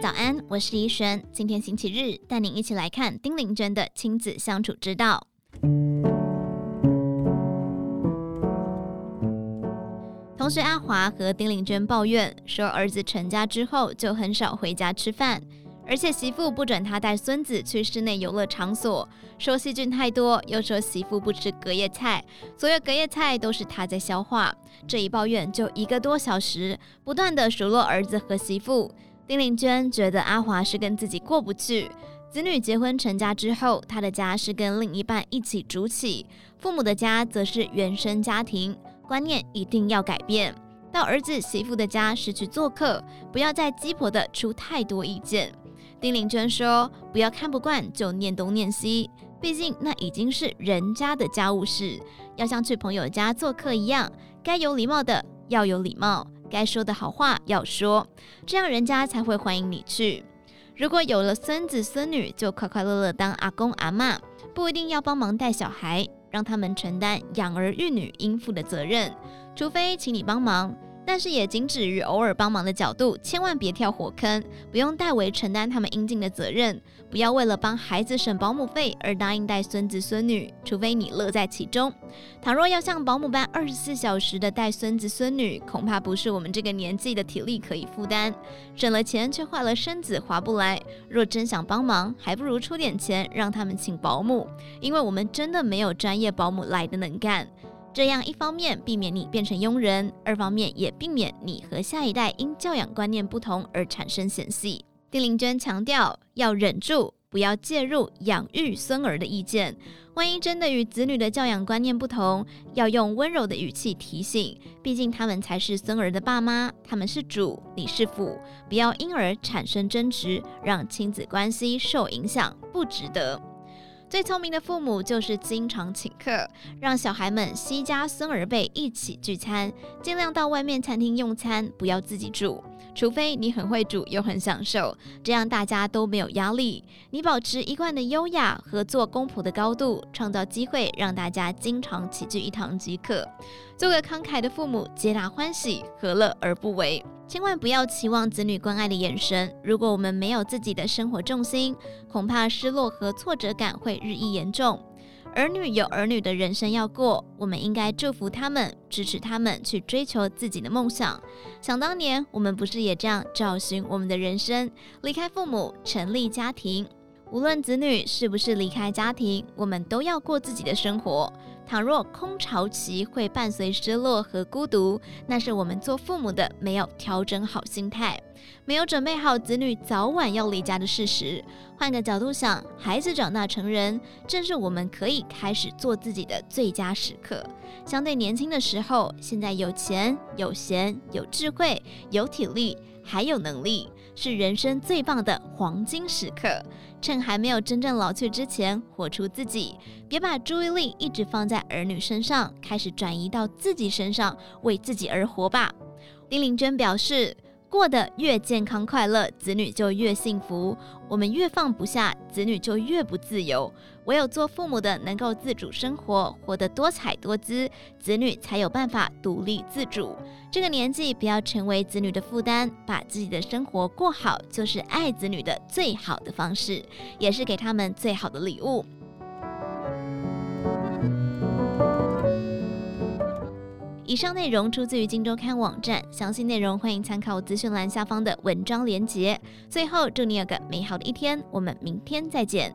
早安，我是怡璇。今天星期日，带您一起来看丁玲娟的亲子相处之道。同学阿华和丁玲娟抱怨说，儿子成家之后就很少回家吃饭，而且媳妇不准他带孙子去室内游乐场所，说细菌太多，又说媳妇不吃隔夜菜，所有隔夜菜都是他在消化。这一抱怨就一个多小时，不断的数落儿子和媳妇。丁玲娟觉得阿华是跟自己过不去。子女结婚成家之后，他的家是跟另一半一起住起，父母的家则是原生家庭。观念一定要改变，到儿子媳妇的家是去做客，不要再鸡婆的出太多意见。丁玲娟说：“不要看不惯就念东念西，毕竟那已经是人家的家务事，要像去朋友家做客一样，该有礼貌的要有礼貌，该说的好话要说，这样人家才会欢迎你去。如果有了孙子孙女，就快快乐乐当阿公阿嬷，不一定要帮忙带小孩。”让他们承担养儿育女应负的责任，除非请你帮忙。但是也仅止于偶尔帮忙的角度，千万别跳火坑，不用代为承担他们应尽的责任。不要为了帮孩子省保姆费而答应带孙子孙女，除非你乐在其中。倘若要像保姆般二十四小时的带孙子孙女，恐怕不是我们这个年纪的体力可以负担。省了钱却坏了身子，划不来。若真想帮忙，还不如出点钱让他们请保姆，因为我们真的没有专业保姆来的能干。这样一方面避免你变成佣人，二方面也避免你和下一代因教养观念不同而产生嫌隙。丁玲娟强调要忍住，不要介入养育孙儿的意见。万一真的与子女的教养观念不同，要用温柔的语气提醒，毕竟他们才是孙儿的爸妈，他们是主，你是辅，不要因而产生争执，让亲子关系受影响，不值得。最聪明的父母就是经常请客，让小孩们西家孙儿辈一起聚餐，尽量到外面餐厅用餐，不要自己煮，除非你很会煮又很享受，这样大家都没有压力。你保持一贯的优雅和做公婆的高度，创造机会让大家经常齐聚一堂即可。做个慷慨的父母，皆大欢喜，何乐而不为？千万不要期望子女关爱的眼神。如果我们没有自己的生活重心，恐怕失落和挫折感会日益严重。儿女有儿女的人生要过，我们应该祝福他们，支持他们去追求自己的梦想。想当年，我们不是也这样找寻我们的人生，离开父母，成立家庭。无论子女是不是离开家庭，我们都要过自己的生活。倘若空巢期会伴随失落和孤独，那是我们做父母的没有调整好心态，没有准备好子女早晚要离家的事实。换个角度想，孩子长大成人，正是我们可以开始做自己的最佳时刻。相对年轻的时候，现在有钱、有闲、有智慧、有体力，还有能力，是人生最棒的黄金时刻。趁还没有真正老去之前，活出自己，别把注意力一直放在儿女身上，开始转移到自己身上，为自己而活吧。丁玲娟表示，过得越健康快乐，子女就越幸福。我们越放不下，子女就越不自由。唯有做父母的能够自主生活，活得多彩多姿，子女才有办法独立自主。这个年纪不要成为子女的负担，把自己的生活过好，就是爱子女的最好的方式，也是给他们最好的礼物。以上内容出自于《荆州刊》网站，详细内容欢迎参考资讯栏下方的文章连接。最后，祝你有个美好的一天，我们明天再见。